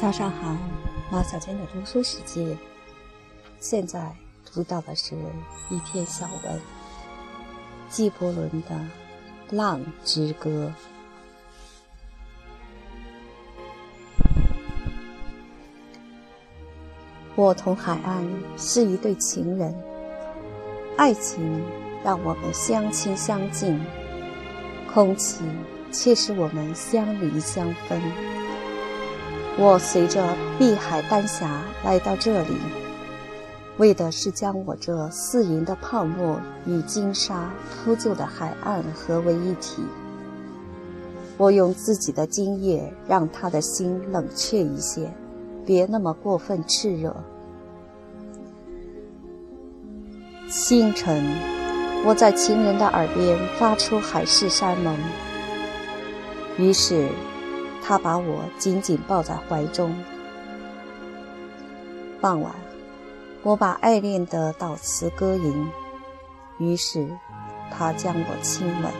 早上好，马小娟的读书时间。现在读到的是一篇小文，纪伯伦的《浪之歌》。我同海岸是一对情人，爱情让我们相亲相近，空气却使我们相离相分。我随着碧海丹霞来到这里，为的是将我这四银的泡沫与金沙铺就的海岸合为一体。我用自己的精液让他的心冷却一些，别那么过分炽热。清晨，我在情人的耳边发出海誓山盟，于是。他把我紧紧抱在怀中。傍晚，我把爱恋的悼词歌吟，于是他将我亲吻。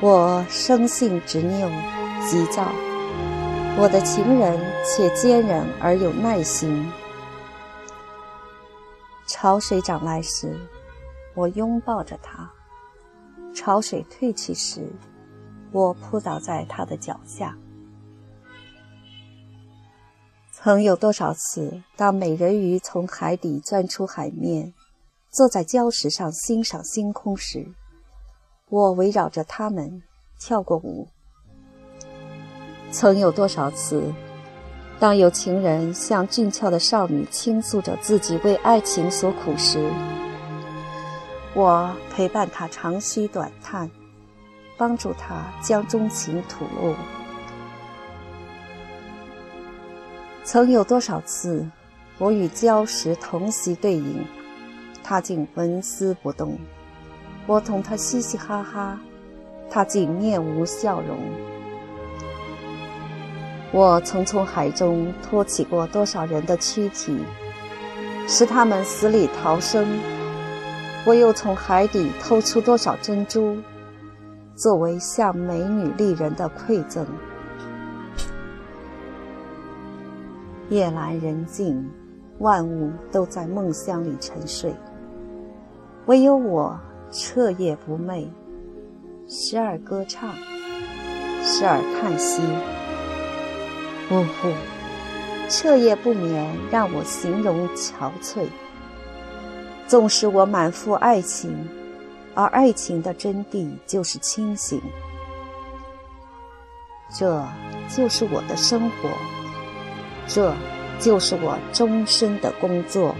我生性执拗、急躁，我的情人且坚韧而有耐心。潮水涨来时，我拥抱着他；潮水退去时，我扑倒在他的脚下。曾有多少次，当美人鱼从海底钻出海面，坐在礁石上欣赏星空时，我围绕着他们跳过舞。曾有多少次，当有情人向俊俏的少女倾诉着自己为爱情所苦时，我陪伴她长吁短叹。帮助他将衷情吐露。曾有多少次，我与礁石同席对饮，他竟纹丝不动；我同他嘻嘻哈哈，他竟面无笑容。我曾从海中托起过多少人的躯体，使他们死里逃生；我又从海底偷出多少珍珠。作为向美女丽人的馈赠。夜阑人静，万物都在梦乡里沉睡，唯有我彻夜不寐，时而歌唱，时而叹息。呜呼，彻夜不眠让我形容憔悴。纵使我满腹爱情。而爱情的真谛就是清醒，这就是我的生活，这就是我终身的工作。